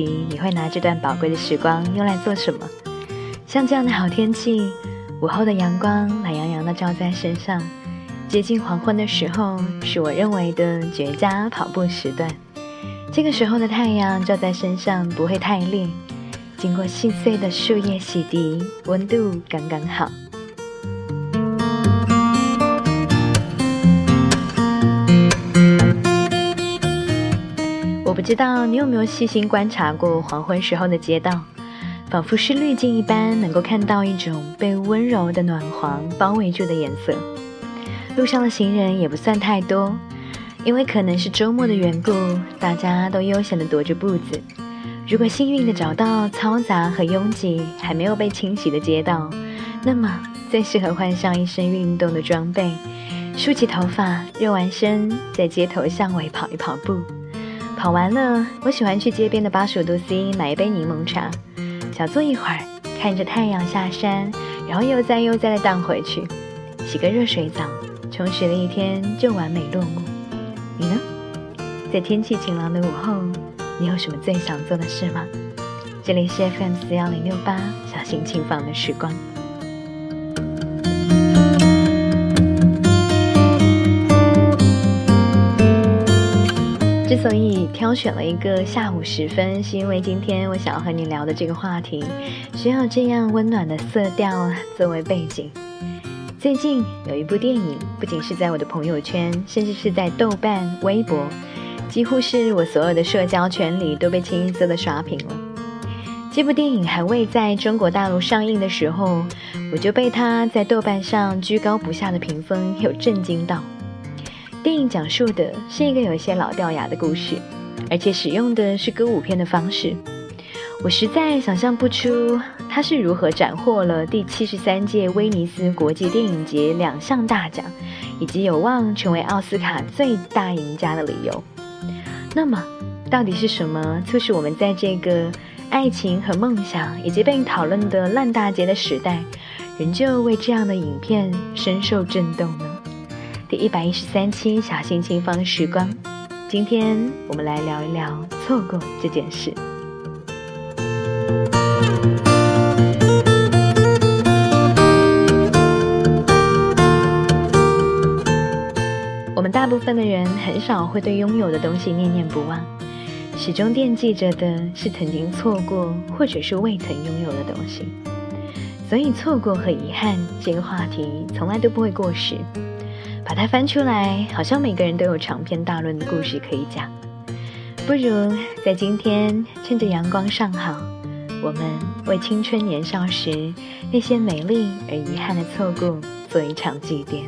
你会拿这段宝贵的时光用来做什么。像这样的好天气，午后的阳光懒洋洋的照在身上，接近黄昏的时候，是我认为的绝佳跑步时段。这个时候的太阳照在身上不会太烈，经过细碎的树叶洗涤，温度刚刚好。知道你有没有细心观察过黄昏时候的街道，仿佛是滤镜一般，能够看到一种被温柔的暖黄包围住的颜色。路上的行人也不算太多，因为可能是周末的缘故，大家都悠闲地踱着步子。如果幸运地找到嘈杂和拥挤还没有被清洗的街道，那么最适合换上一身运动的装备，梳起头发，热完身，在街头巷尾跑一跑步。跑完了，我喜欢去街边的八十五度 C 买一杯柠檬茶，小坐一会儿，看着太阳下山，然后悠哉悠哉的荡回去，洗个热水澡，充实的一天就完美落幕。你呢？在天气晴朗的午后，你有什么最想做的事吗？这里是 FM 四幺零六八，小心轻放的时光。之所以挑选了一个下午时分，是因为今天我想要和你聊的这个话题，需要这样温暖的色调作为背景。最近有一部电影，不仅是在我的朋友圈，甚至是在豆瓣、微博，几乎是我所有的社交圈里都被清一色的刷屏了。这部电影还未在中国大陆上映的时候，我就被它在豆瓣上居高不下的评分有震惊到。电影讲述的是一个有些老掉牙的故事，而且使用的是歌舞片的方式。我实在想象不出他是如何斩获了第七十三届威尼斯国际电影节两项大奖，以及有望成为奥斯卡最大赢家的理由。那么，到底是什么促使我们在这个爱情和梦想以及被讨论的烂大街的时代，仍旧为这样的影片深受震动呢？第一百一十三期小心轻放时光，今天我们来聊一聊错过这件事。我们大部分的人很少会对拥有的东西念念不忘，始终惦记着的是曾经错过或者是未曾拥有的东西。所以，错过和遗憾这个话题从来都不会过时。把它翻出来，好像每个人都有长篇大论的故事可以讲。不如在今天，趁着阳光尚好，我们为青春年少时那些美丽而遗憾的错过做一场祭奠。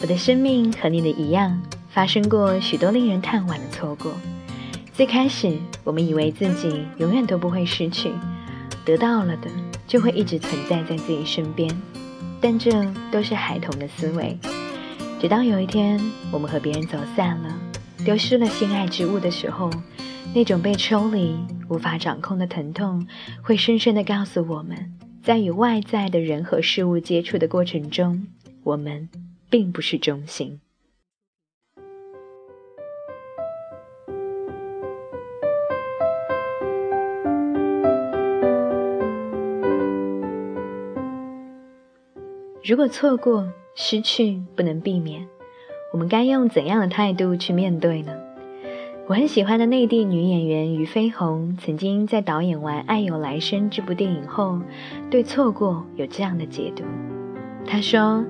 我的生命和你的一样，发生过许多令人叹惋的错过。最开始，我们以为自己永远都不会失去，得到了的就会一直存在在自己身边，但这都是孩童的思维。直到有一天，我们和别人走散了，丢失了心爱之物的时候，那种被抽离、无法掌控的疼痛，会深深的告诉我们，在与外在的人和事物接触的过程中，我们并不是中心。如果错过、失去不能避免，我们该用怎样的态度去面对呢？我很喜欢的内地女演员俞飞鸿曾经在导演完《爱有来生》这部电影后，对错过有这样的解读。她说：“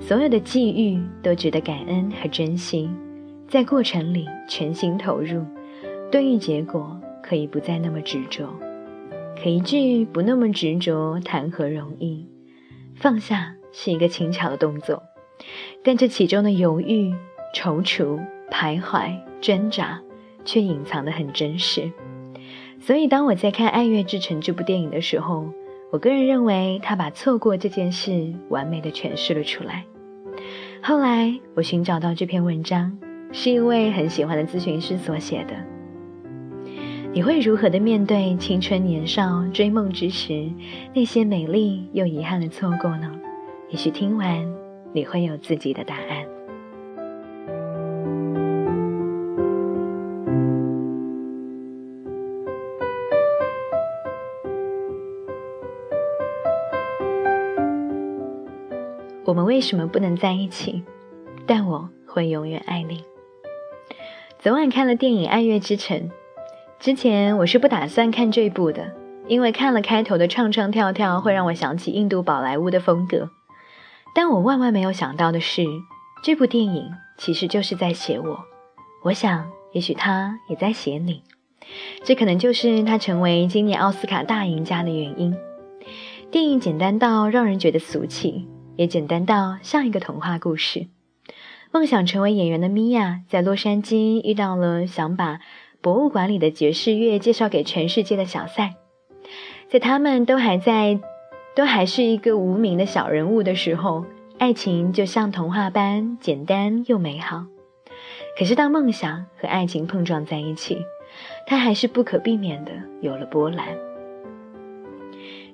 所有的际遇都值得感恩和珍惜，在过程里全心投入，对于结果可以不再那么执着。可一句不那么执着，谈何容易？放下。”是一个轻巧的动作，但这其中的犹豫、踌躇、徘徊、挣扎，却隐藏得很真实。所以，当我在看《爱乐之城》这部电影的时候，我个人认为他把错过这件事完美的诠释了出来。后来，我寻找到这篇文章，是一位很喜欢的咨询师所写的。你会如何的面对青春年少追梦之时那些美丽又遗憾的错过呢？也许听完，你会有自己的答案。我们为什么不能在一起？但我会永远爱你。昨晚看了电影《爱乐之城》，之前我是不打算看这部的，因为看了开头的唱唱跳跳会让我想起印度宝莱坞的风格。但我万万没有想到的是，这部电影其实就是在写我。我想，也许他也在写你。这可能就是他成为今年奥斯卡大赢家的原因。电影简单到让人觉得俗气。也简单到像一个童话故事。梦想成为演员的米娅在洛杉矶遇到了想把博物馆里的爵士乐介绍给全世界的小塞，在他们都还在，都还是一个无名的小人物的时候，爱情就像童话般简单又美好。可是当梦想和爱情碰撞在一起，它还是不可避免的有了波澜。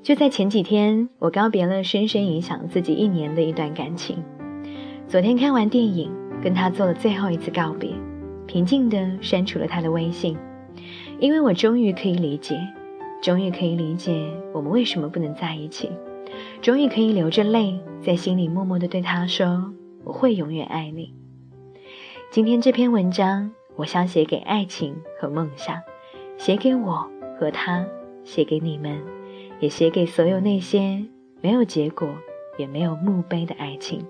就在前几天，我告别了深深影响自己一年的一段感情。昨天看完电影，跟他做了最后一次告别，平静地删除了他的微信，因为我终于可以理解，终于可以理解我们为什么不能在一起，终于可以流着泪在心里默默的对他说：“我会永远爱你。”今天这篇文章，我想写给爱情和梦想，写给我和他，写给你们。也写给所有那些没有结果也没有墓碑的爱情。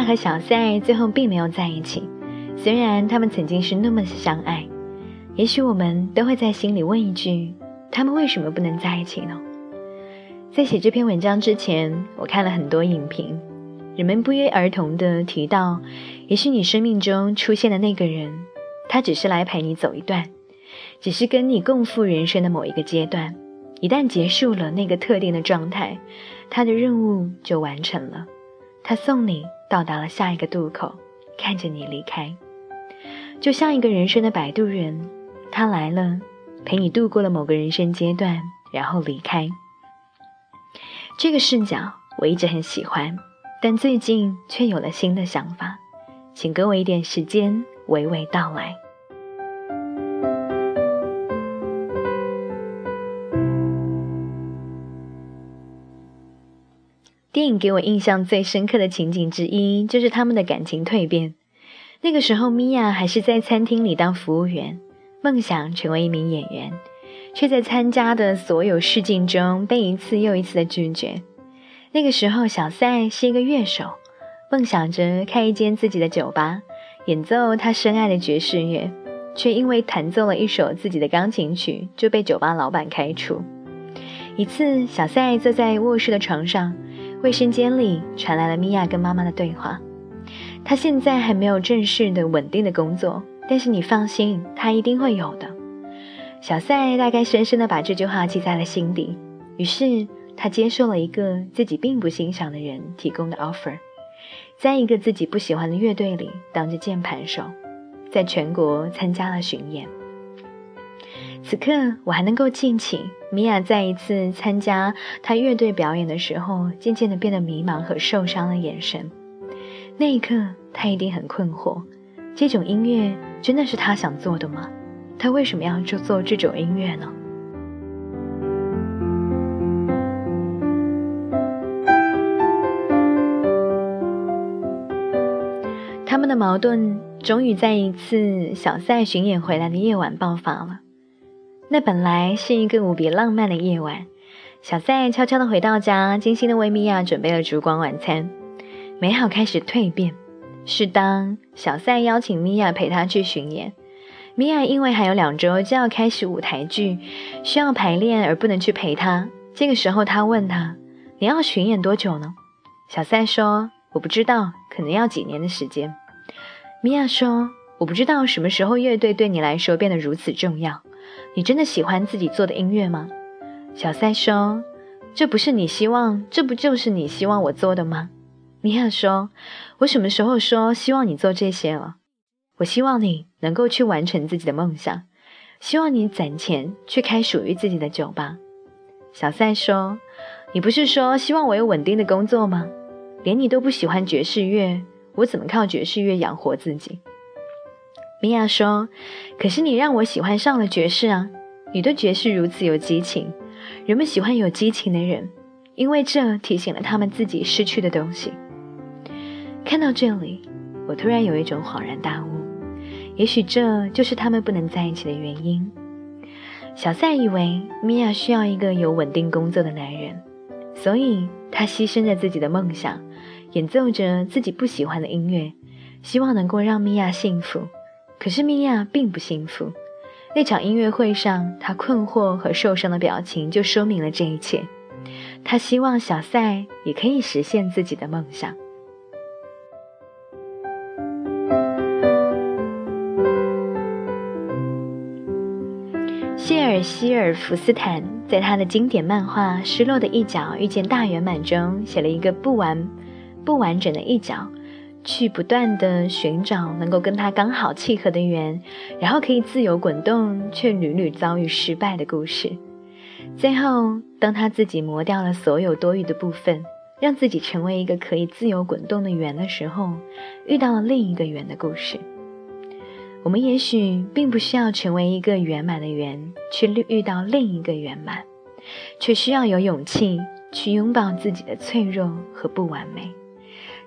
他和小塞最后并没有在一起，虽然他们曾经是那么相爱。也许我们都会在心里问一句：他们为什么不能在一起呢？在写这篇文章之前，我看了很多影评。人们不约而同地提到，也许你生命中出现的那个人，他只是来陪你走一段，只是跟你共赴人生的某一个阶段。一旦结束了那个特定的状态，他的任务就完成了。他送你到达了下一个渡口，看着你离开，就像一个人生的摆渡人，他来了，陪你度过了某个人生阶段，然后离开。这个视角我一直很喜欢。但最近却有了新的想法，请给我一点时间，娓娓道来。电影给我印象最深刻的情景之一，就是他们的感情蜕变。那个时候，米娅还是在餐厅里当服务员，梦想成为一名演员，却在参加的所有试镜中被一次又一次的拒绝。那个时候，小塞是一个乐手，梦想着开一间自己的酒吧，演奏他深爱的爵士乐，却因为弹奏了一首自己的钢琴曲，就被酒吧老板开除。一次，小塞坐在卧室的床上，卫生间里传来了米娅跟妈妈的对话。她现在还没有正式的稳定的工作，但是你放心，她一定会有的。小塞大概深深的把这句话记在了心底，于是。他接受了一个自己并不欣赏的人提供的 offer，在一个自己不喜欢的乐队里当着键盘手，在全国参加了巡演。此刻我还能够记起米娅在一次参加他乐队表演的时候，渐渐的变得迷茫和受伤的眼神。那一刻，他一定很困惑：这种音乐真的是他想做的吗？他为什么要做做这种音乐呢？他们的矛盾终于在一次小赛巡演回来的夜晚爆发了。那本来是一个无比浪漫的夜晚，小赛悄悄地回到家，精心地为米娅准备了烛光晚餐。美好开始蜕变，是当小赛邀请米娅陪他去巡演。米娅因为还有两周就要开始舞台剧，需要排练而不能去陪他。这个时候，他问他：“你要巡演多久呢？”小赛说：“我不知道，可能要几年的时间。”米娅说：“我不知道什么时候乐队对你来说变得如此重要。你真的喜欢自己做的音乐吗？”小塞说：“这不是你希望，这不就是你希望我做的吗？”米娅说：“我什么时候说希望你做这些了？我希望你能够去完成自己的梦想。希望你攒钱去开属于自己的酒吧。小赛说：“你不是说希望我有稳定的工作吗？连你都不喜欢爵士乐，我怎么靠爵士乐养活自己？”米娅说：“可是你让我喜欢上了爵士啊！你对爵士如此有激情，人们喜欢有激情的人，因为这提醒了他们自己失去的东西。”看到这里，我突然有一种恍然大悟，也许这就是他们不能在一起的原因。小赛以为米娅需要一个有稳定工作的男人，所以他牺牲着自己的梦想，演奏着自己不喜欢的音乐，希望能够让米娅幸福。可是米娅并不幸福。那场音乐会上，她困惑和受伤的表情就说明了这一切。她希望小赛也可以实现自己的梦想。谢尔希尔福斯坦在他的经典漫画《失落的一角遇见大圆满》中写了一个不完、不完整的一角。去不断的寻找能够跟他刚好契合的圆，然后可以自由滚动，却屡屡遭遇失败的故事。最后，当他自己磨掉了所有多余的部分，让自己成为一个可以自由滚动的圆的时候，遇到了另一个圆的故事。我们也许并不需要成为一个圆满的圆，去遇到另一个圆满，却需要有勇气去拥抱自己的脆弱和不完美，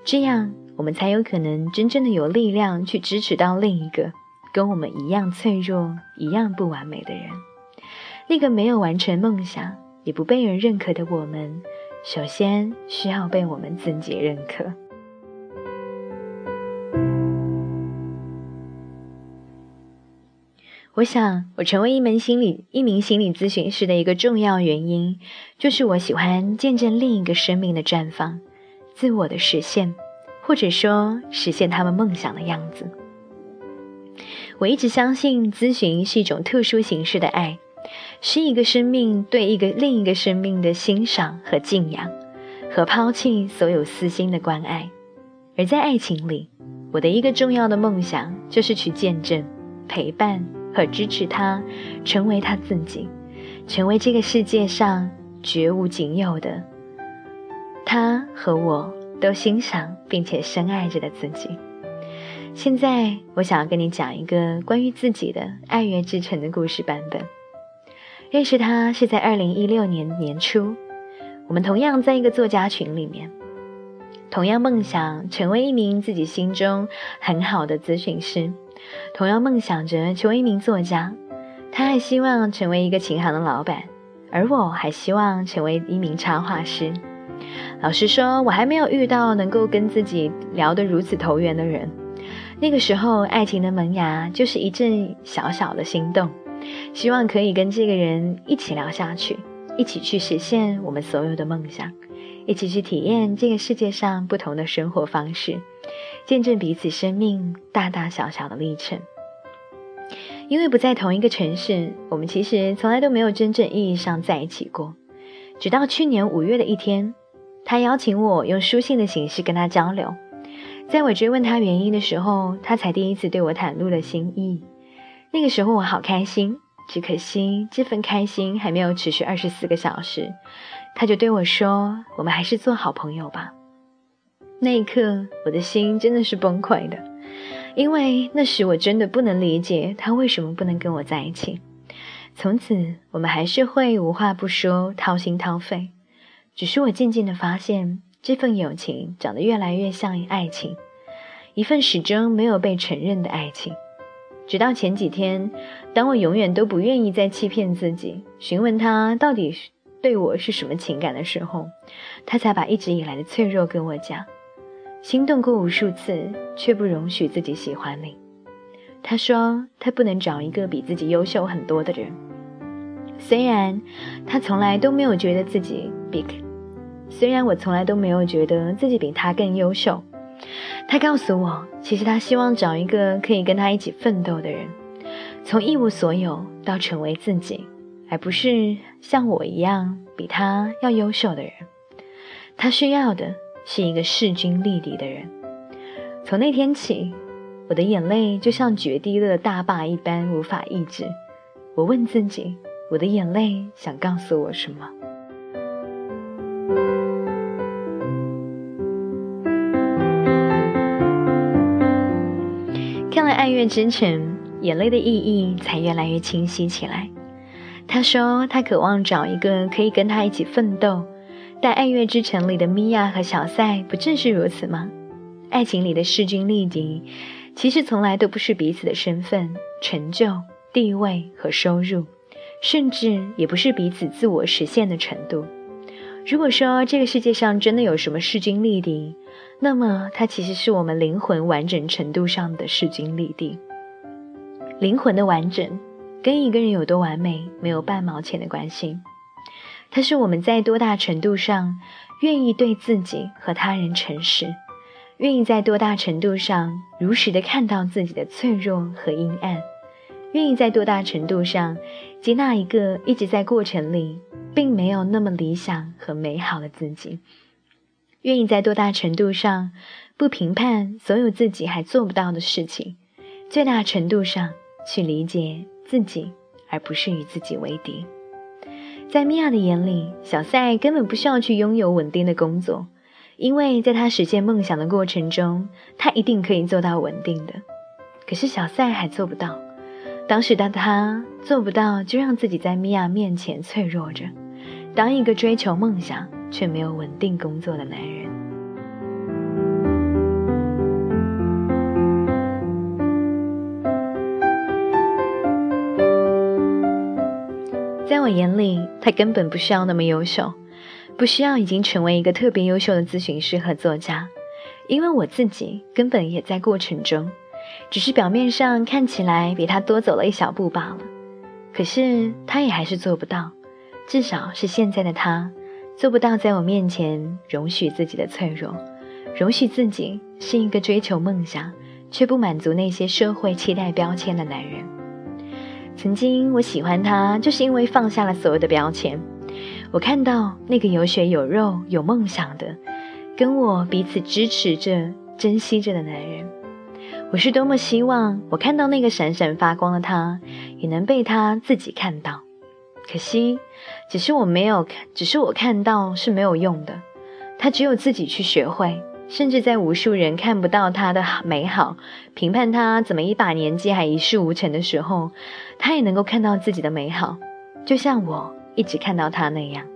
这样。我们才有可能真正的有力量去支持到另一个跟我们一样脆弱、一样不完美的人。那个没有完成梦想、也不被人认可的我们，首先需要被我们自己认可。我想，我成为一门心理一名心理咨询师的一个重要原因，就是我喜欢见证另一个生命的绽放、自我的实现。或者说，实现他们梦想的样子。我一直相信，咨询是一种特殊形式的爱，是一个生命对一个另一个生命的欣赏和敬仰，和抛弃所有私心的关爱。而在爱情里，我的一个重要的梦想就是去见证、陪伴和支持他，成为他自己，成为这个世界上绝无仅有的他和我。都欣赏并且深爱着的自己。现在，我想要跟你讲一个关于自己的爱乐之城的故事版本。认识他是在二零一六年年初，我们同样在一个作家群里面，同样梦想成为一名自己心中很好的咨询师，同样梦想着成为一名作家。他还希望成为一个琴行的老板，而我还希望成为一名插画师。老实说，我还没有遇到能够跟自己聊得如此投缘的人。那个时候，爱情的萌芽就是一阵小小的心动，希望可以跟这个人一起聊下去，一起去实现我们所有的梦想，一起去体验这个世界上不同的生活方式，见证彼此生命大大小小的历程。因为不在同一个城市，我们其实从来都没有真正意义上在一起过，直到去年五月的一天。他邀请我用书信的形式跟他交流，在我追问他原因的时候，他才第一次对我袒露了心意。那个时候我好开心，只可惜这份开心还没有持续二十四个小时，他就对我说：“我们还是做好朋友吧。”那一刻，我的心真的是崩溃的，因为那时我真的不能理解他为什么不能跟我在一起。从此，我们还是会无话不说，掏心掏肺。只是我渐渐的发现，这份友情长得越来越像爱情，一份始终没有被承认的爱情。直到前几天，当我永远都不愿意再欺骗自己，询问他到底对我是什么情感的时候，他才把一直以来的脆弱跟我讲。心动过无数次，却不容许自己喜欢你。他说，他不能找一个比自己优秀很多的人。虽然他从来都没有觉得自己比。虽然我从来都没有觉得自己比他更优秀，他告诉我，其实他希望找一个可以跟他一起奋斗的人，从一无所有到成为自己，而不是像我一样比他要优秀的人。他需要的是一个势均力敌的人。从那天起，我的眼泪就像决堤的大坝一般无法抑制，我问自己，我的眼泪想告诉我什么？看了《爱乐之城》，眼泪的意义才越来越清晰起来。他说，他渴望找一个可以跟他一起奋斗。但《爱乐之城》里的米娅和小塞不正是如此吗？爱情里的势均力敌，其实从来都不是彼此的身份、成就、地位和收入，甚至也不是彼此自我实现的程度。如果说这个世界上真的有什么势均力敌，那么它其实是我们灵魂完整程度上的势均力敌。灵魂的完整，跟一个人有多完美没有半毛钱的关系。它是我们在多大程度上愿意对自己和他人诚实，愿意在多大程度上如实的看到自己的脆弱和阴暗，愿意在多大程度上接纳一个一直在过程里并没有那么理想和美好的自己，愿意在多大程度上不评判所有自己还做不到的事情，最大程度上去理解自己，而不是与自己为敌。在米娅的眼里，小塞根本不需要去拥有稳定的工作，因为在他实现梦想的过程中，他一定可以做到稳定的。可是小塞还做不到。当时的他做不到，就让自己在米娅面前脆弱着，当一个追求梦想却没有稳定工作的男人。在我眼里，他根本不需要那么优秀，不需要已经成为一个特别优秀的咨询师和作家，因为我自己根本也在过程中，只是表面上看起来比他多走了一小步罢了。可是他也还是做不到，至少是现在的他做不到在我面前容许自己的脆弱，容许自己是一个追求梦想却不满足那些社会期待标签的男人。曾经我喜欢他，就是因为放下了所有的标签。我看到那个有血有肉、有梦想的，跟我彼此支持着、珍惜着的男人。我是多么希望我看到那个闪闪发光的他，也能被他自己看到。可惜，只是我没有，只是我看到是没有用的。他只有自己去学会。甚至在无数人看不到他的美好，评判他怎么一把年纪还一事无成的时候，他也能够看到自己的美好，就像我一直看到他那样。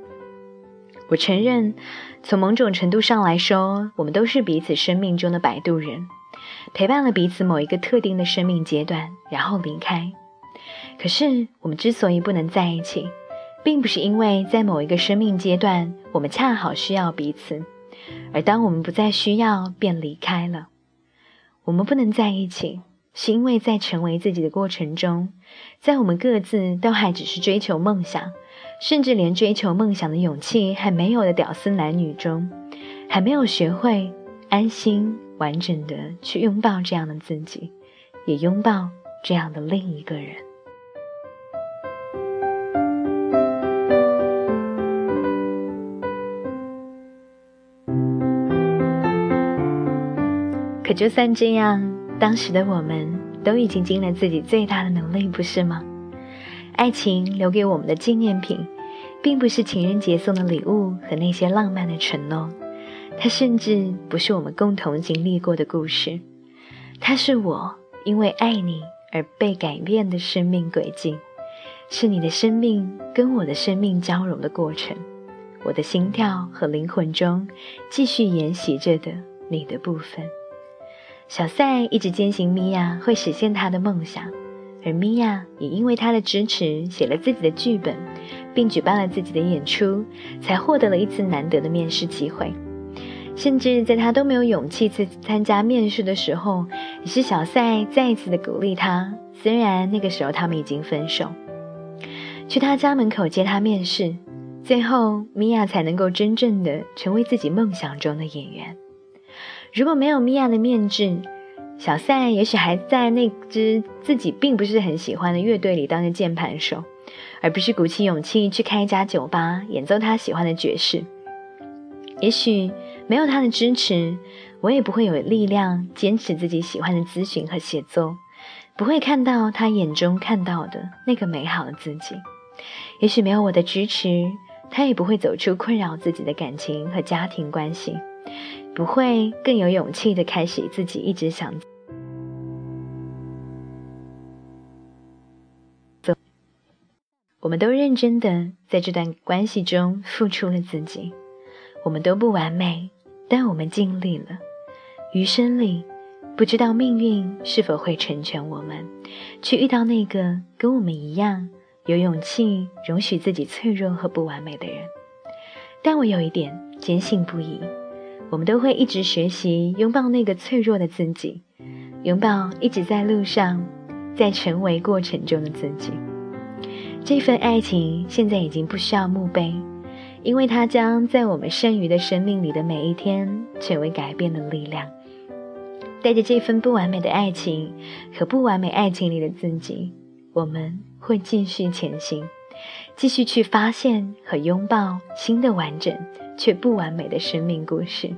我承认，从某种程度上来说，我们都是彼此生命中的摆渡人，陪伴了彼此某一个特定的生命阶段，然后离开。可是，我们之所以不能在一起，并不是因为在某一个生命阶段，我们恰好需要彼此。而当我们不再需要，便离开了。我们不能在一起，是因为在成为自己的过程中，在我们各自都还只是追求梦想，甚至连追求梦想的勇气还没有的屌丝男女中，还没有学会安心完整的去拥抱这样的自己，也拥抱这样的另一个人。可就算这样，当时的我们都已经尽了自己最大的努力，不是吗？爱情留给我们的纪念品，并不是情人节送的礼物和那些浪漫的承诺，它甚至不是我们共同经历过的故事，它是我因为爱你而被改变的生命轨迹，是你的生命跟我的生命交融的过程，我的心跳和灵魂中继续沿袭着的你的部分。小赛一直坚信米娅会实现她的梦想，而米娅也因为他的支持写了自己的剧本，并举办了自己的演出，才获得了一次难得的面试机会。甚至在他都没有勇气去参加面试的时候，也是小赛再一次的鼓励他。虽然那个时候他们已经分手，去他家门口接他面试，最后米娅才能够真正的成为自己梦想中的演员。如果没有米娅的面质，小赛也许还在那支自己并不是很喜欢的乐队里当着键盘手，而不是鼓起勇气去开一家酒吧演奏他喜欢的爵士。也许没有他的支持，我也不会有力量坚持自己喜欢的咨询和写作，不会看到他眼中看到的那个美好的自己。也许没有我的支持，他也不会走出困扰自己的感情和家庭关系，不会更有勇气的开始自己一直想。我们都认真的在这段关系中付出了自己，我们都不完美，但我们尽力了。余生里，不知道命运是否会成全我们，去遇到那个跟我们一样有勇气容许自己脆弱和不完美的人。但我有一点坚信不疑，我们都会一直学习拥抱那个脆弱的自己，拥抱一直在路上，在成为过程中的自己。这份爱情现在已经不需要墓碑，因为它将在我们剩余的生命里的每一天成为改变的力量。带着这份不完美的爱情和不完美爱情里的自己，我们会继续前行，继续去发现和拥抱新的完整却不完美的生命故事。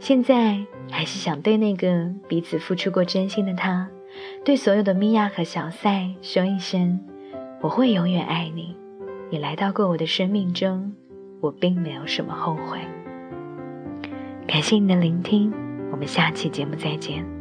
现在还是想对那个彼此付出过真心的他，对所有的米娅和小赛说一声。我会永远爱你，你来到过我的生命中，我并没有什么后悔。感谢你的聆听，我们下期节目再见。